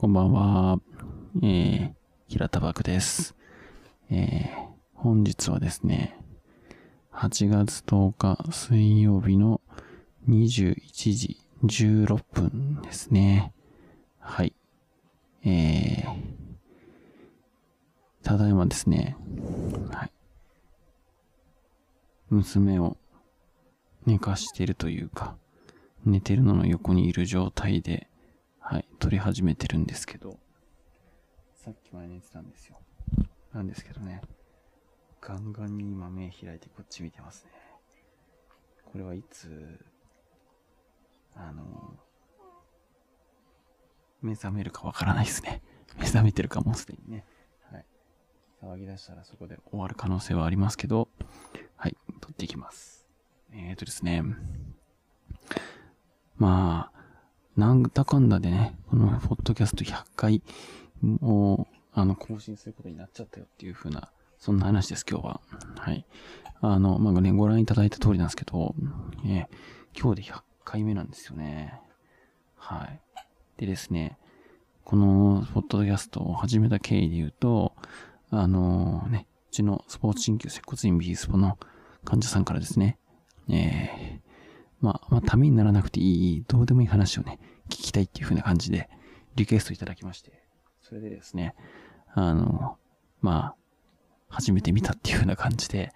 こんばんは。えー、平田漠です。えー、本日はですね、8月10日水曜日の21時16分ですね。はい。えー、ただいまですね、はい。娘を寝かしているというか、寝てるのの横にいる状態で、はい、撮り始めてるんですけど、さっきまで寝てたんですよ。なんですけどね、ガンガンに今目開いてこっち見てますね。これはいつ、あの、目覚めるかわからないですね。目覚めてるかもすでにね。はい。騒ぎ出したらそこで終わる可能性はありますけど、はい、撮っていきます。えーとですね、まあ、なんだかんだでね、このポッドキャスト100回を、あの、更新することになっちゃったよっていう風な、そんな話です、今日は。はい。あの、まあ、ね、ご覧いただいた通りなんですけど、えー、今日で100回目なんですよね。はい。でですね、このポッドキャストを始めた経緯で言うと、あのね、うちのスポーツ鍼灸接骨院ビースポの患者さんからですね、えー、まあ、まあ、ためにならなくていい、どうでもいい話をね、聞きたいっていう風な感じで、リクエストいただきまして、それでですね、あの、まあ、初めて見たっていう風な感じで、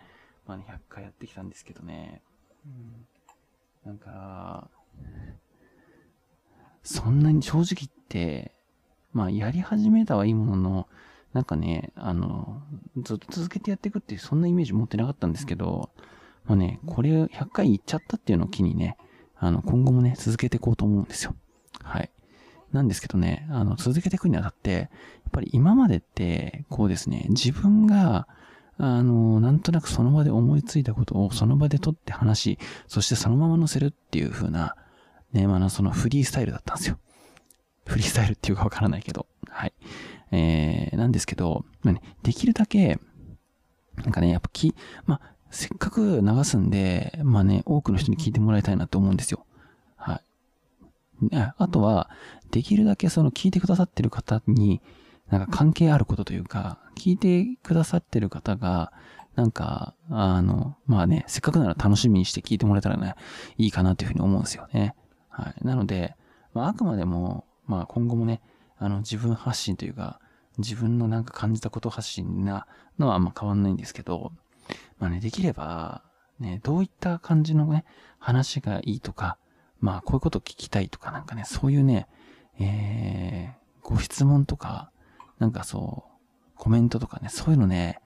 まあね、100回やってきたんですけどね、なんか、そんなに正直言って、まあ、やり始めたはいいものの、なんかね、あの、ずっと続けてやっていくっていう、そんなイメージ持ってなかったんですけど、まあね、これ100回言っちゃったっていうのを機にね、あの、今後もね、続けていこうと思うんですよ。はい。なんですけどね、あの、続けていくにあたって、やっぱり今までって、こうですね、自分が、あの、なんとなくその場で思いついたことをその場で取って話し、そしてそのまま載せるっていう風な、ね、まあ、そのフリースタイルだったんですよ。フリースタイルっていうかわからないけど、はい。えー、なんですけど、できるだけ、なんかね、やっぱき、まあ、せっかく流すんで、まあね、多くの人に聞いてもらいたいなと思うんですよ。はい。あとは、できるだけその聞いてくださってる方に、なんか関係あることというか、聞いてくださってる方が、なんか、あの、まあね、せっかくなら楽しみにして聞いてもらえたらね、いいかなっていうふうに思うんですよね。はい。なので、まあ、あくまでも、まあ今後もね、あの、自分発信というか、自分のなんか感じたこと発信なのはあんま変わんないんですけど、まあね、できれば、ね、どういった感じのね、話がいいとか、まあ、こういうこと聞きたいとか、なんかね、そういうね、えー、ご質問とか、なんかそう、コメントとかね、そういうのね、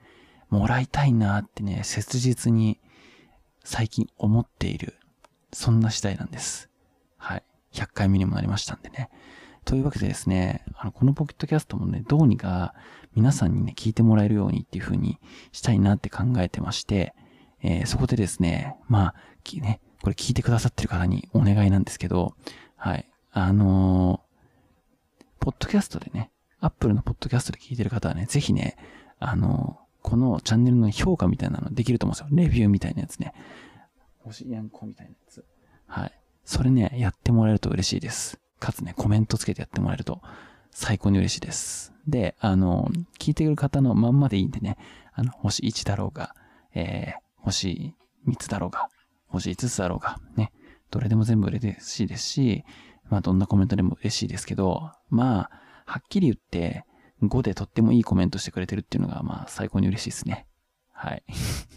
もらいたいなってね、切実に最近思っている、そんな次第なんです。はい。100回目にもなりましたんでね。というわけでですね、あの、このポケットキャストもね、どうにか皆さんにね、聞いてもらえるようにっていう風にしたいなって考えてまして、えー、そこでですね、まあ、ね、これ聞いてくださってる方にお願いなんですけど、はい。あのー、ポッドキャストでね、アップルのポッドキャストで聞いてる方はね、ぜひね、あのー、このチャンネルの評価みたいなのできると思うんですよ。レビューみたいなやつね。星やんこみたいなやつ。はい。それね、やってもらえると嬉しいです。かつね、コメントつけてやってもらえると最高に嬉しいです。で、あの、聞いてくる方のまんまでいいんでね、あの、星1だろうが、えー、星3つだろうが、星5つだろうが、ね、どれでも全部嬉しいですし、まあどんなコメントでも嬉しいですけど、まあ、はっきり言って、5でとってもいいコメントしてくれてるっていうのが、まあ最高に嬉しいですね。はい。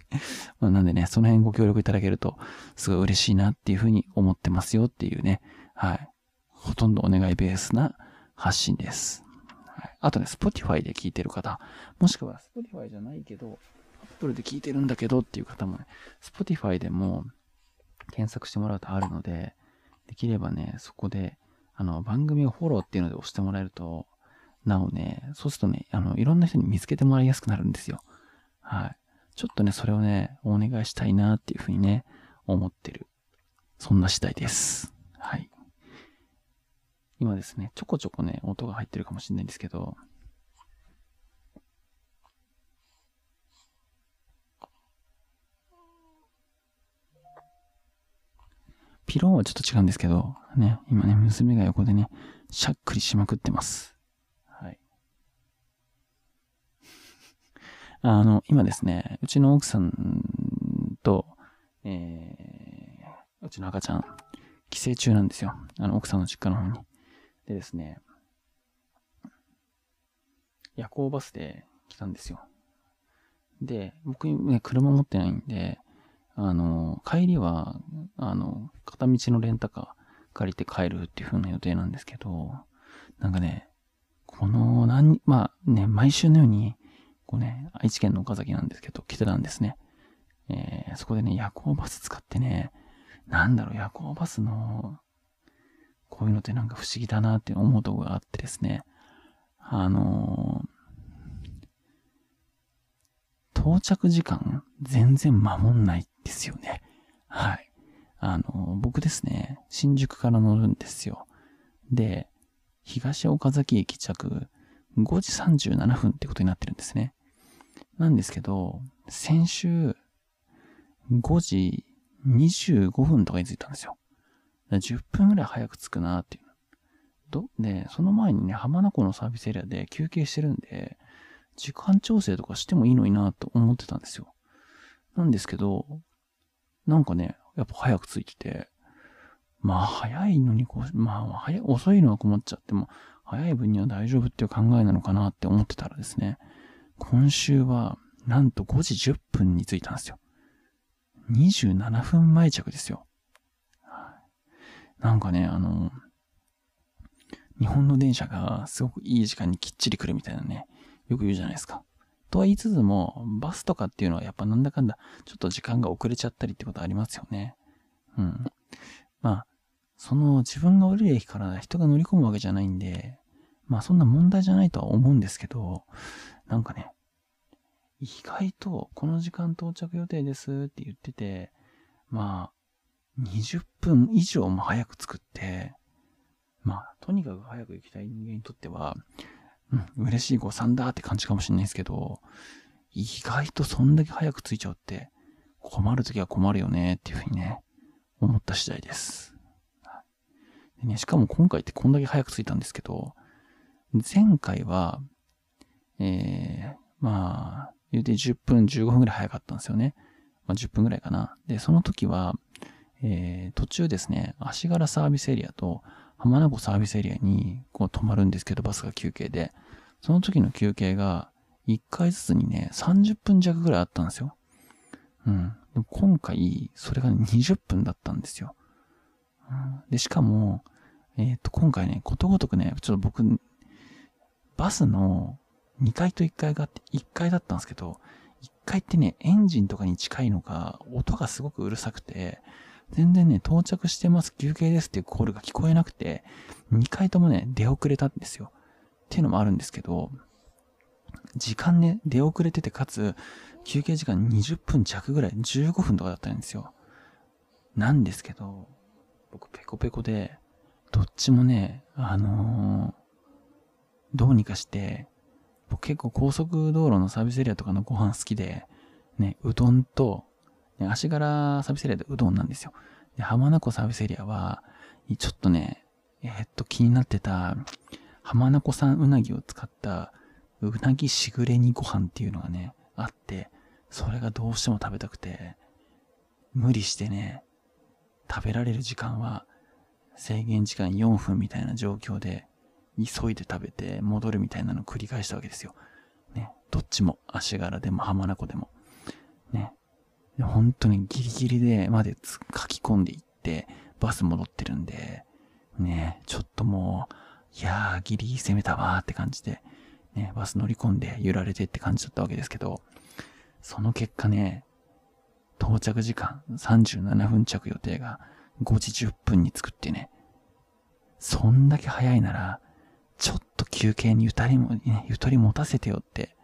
まなんでね、その辺ご協力いただけると、すごい嬉しいなっていうふうに思ってますよっていうね、はい。ほとんどお願いベースな発信です。はい、あとね、Spotify で聞いてる方、もしくは Spotify じゃないけど、Apple で聞いてるんだけどっていう方もね、Spotify でも検索してもらうとあるので、できればね、そこで、あの、番組をフォローっていうので押してもらえると、なおね、そうするとね、あの、いろんな人に見つけてもらいやすくなるんですよ。はい。ちょっとね、それをね、お願いしたいなっていうふうにね、思ってる。そんな次第です。はい。今ですね、ちょこちょこね、音が入ってるかもしれないんですけど、ピローはちょっと違うんですけど、ね、今ね、娘が横でね、しゃっくりしまくってます。はい。あの、今ですね、うちの奥さんと、えー、うちの赤ちゃん、帰省中なんですよ。あの、奥さんの実家の方に。でですね、夜行バスで来たんですよ。で、僕ね、車持ってないんで、あの、帰りは、あの、片道のレンタカー借りて帰るっていう風な予定なんですけど、なんかね、この何、まあね、毎週のように、こうね、愛知県の岡崎なんですけど、来てたんですね。えー、そこでね、夜行バス使ってね、なんだろう、夜行バスの、こういうのってなんか不思議だなって思うとこがあってですね、あのー、到着時間全然守んないですよね。はい。あのー、僕ですね、新宿から乗るんですよ。で、東岡崎駅着5時37分ってことになってるんですね。なんですけど、先週5時25分とかに着いたんですよ。10分ぐらい早く着くなっていう。ど、で、その前にね、浜名湖のサービスエリアで休憩してるんで、時間調整とかしてもいいのになと思ってたんですよ。なんですけど、なんかね、やっぱ早く着いてて、まあ早いのにこう、まあ早い、遅いのは困っちゃっても、早い分には大丈夫っていう考えなのかなって思ってたらですね、今週はなんと5時10分に着いたんですよ。27分前着ですよ。なんかね、あの、日本の電車がすごくいい時間にきっちり来るみたいなね、よく言うじゃないですか。とは言いつつも、バスとかっていうのはやっぱなんだかんだ、ちょっと時間が遅れちゃったりってことありますよね。うん。まあ、その自分が降りる駅から人が乗り込むわけじゃないんで、まあそんな問題じゃないとは思うんですけど、なんかね、意外とこの時間到着予定ですって言ってて、まあ、20分以上も早く作って、まあ、とにかく早く行きたい人間にとっては、うん、嬉しい誤算だって感じかもしれないですけど、意外とそんだけ早く着いちゃうって、困るときは困るよねっていうふうにね、思った次第です。でね、しかも今回ってこんだけ早く着いたんですけど、前回は、えー、まあ、言うて10分、15分ぐらい早かったんですよね。まあ、10分ぐらいかな。で、その時は、えー、途中ですね、足柄サービスエリアと浜名湖サービスエリアにこう止まるんですけど、バスが休憩で。その時の休憩が1回ずつにね、30分弱ぐらいあったんですよ。うん。でも今回、それが、20分だったんですよ。うん、で、しかも、えっ、ー、と、今回ね、ことごとくね、ちょっと僕、バスの2階と1階があって、1階だったんですけど、1階ってね、エンジンとかに近いのか、音がすごくうるさくて、全然ね、到着してます、休憩ですっていうコールが聞こえなくて、2階ともね、出遅れたんですよ。っていうのもあるんですけど、時間ね、出遅れてて、かつ、休憩時間20分弱ぐらい、15分とかだったんですよ。なんですけど、僕ペコペコで、どっちもね、あのー、どうにかして、僕結構高速道路のサービスエリアとかのご飯好きで、ね、うどんと、ね、足柄サービスエリアでうどんなんですよ。で、浜名湖サービスエリアは、ちょっとね、えー、っと、気になってた、浜名湖産うなぎを使った、うなぎしぐれ煮ご飯っていうのがね、あって、それがどうしても食べたくて、無理してね、食べられる時間は制限時間4分みたいな状況で、急いで食べて戻るみたいなのを繰り返したわけですよ。ね。どっちも、足柄でも浜名湖でも。ね。本当にギリギリでまで書き込んでいって、バス戻ってるんで、ね、ちょっともう、いやー、ギリギリ攻めたわーって感じで、ね、バス乗り込んで揺られてって感じだったわけですけど、その結果ね、到着時間37分着予定が5時10分に作ってね、そんだけ早いなら、ちょっと休憩にゆたりも、ね、ゆとり持たせてよって、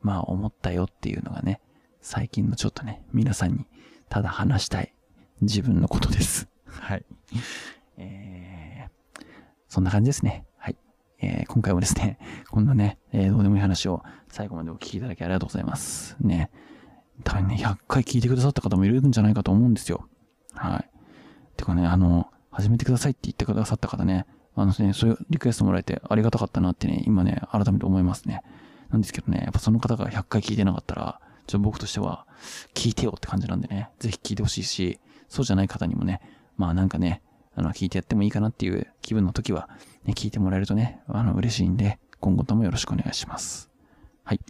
まあ思ったよっていうのがね、最近のちょっとね、皆さんにただ話したい自分のことです。はい。えー、そんな感じですね。はい。えー、今回もですね、こんなね、えー、どうでもいい話を最後までお聞きいただきありがとうございます。ね。多分ね、100回聞いてくださった方もいるんじゃないかと思うんですよ。はい。てかね、あの、始めてくださいって言ってくださった方ね、あのね、そういうリクエストもらえてありがたかったなってね、今ね、改めて思いますね。なんですけどね、やっぱその方が100回聞いてなかったら、ちょっと僕としては、聞いてよって感じなんでね、ぜひ聞いてほしいし、そうじゃない方にもね、まあなんかね、あの、聞いてやってもいいかなっていう気分の時は、ね、聞いてもらえるとね、あの、嬉しいんで、今後ともよろしくお願いします。はい。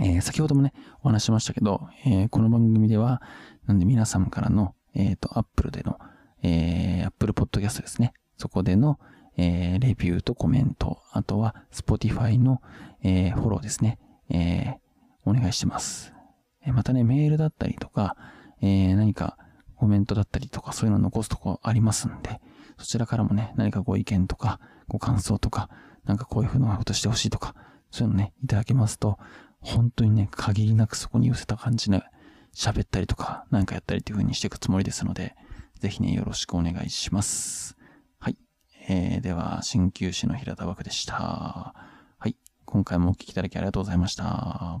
えー、先ほどもね、お話しましたけど、えー、この番組では、なんで皆様からの、えっ、ー、と、Apple での、えー、Apple Podcast ですね。そこでの、えー、レビューとコメント、あとは Spotify の、えー、フォローですね。えー、お願いしてます。えまたね、メールだったりとか、えー、何かコメントだったりとか、そういうの残すとこありますんで、そちらからもね、何かご意見とか、ご感想とか、なんかこういう風なことしてほしいとか、そういうのね、いただけますと、本当にね、限りなくそこに寄せた感じで喋ったりとか、なんかやったりっていう風にしていくつもりですので、ぜひね、よろしくお願いします。はい。えー、では、鍼灸師の平田枠でした。はい。今回もお聴きいただきありがとうございました。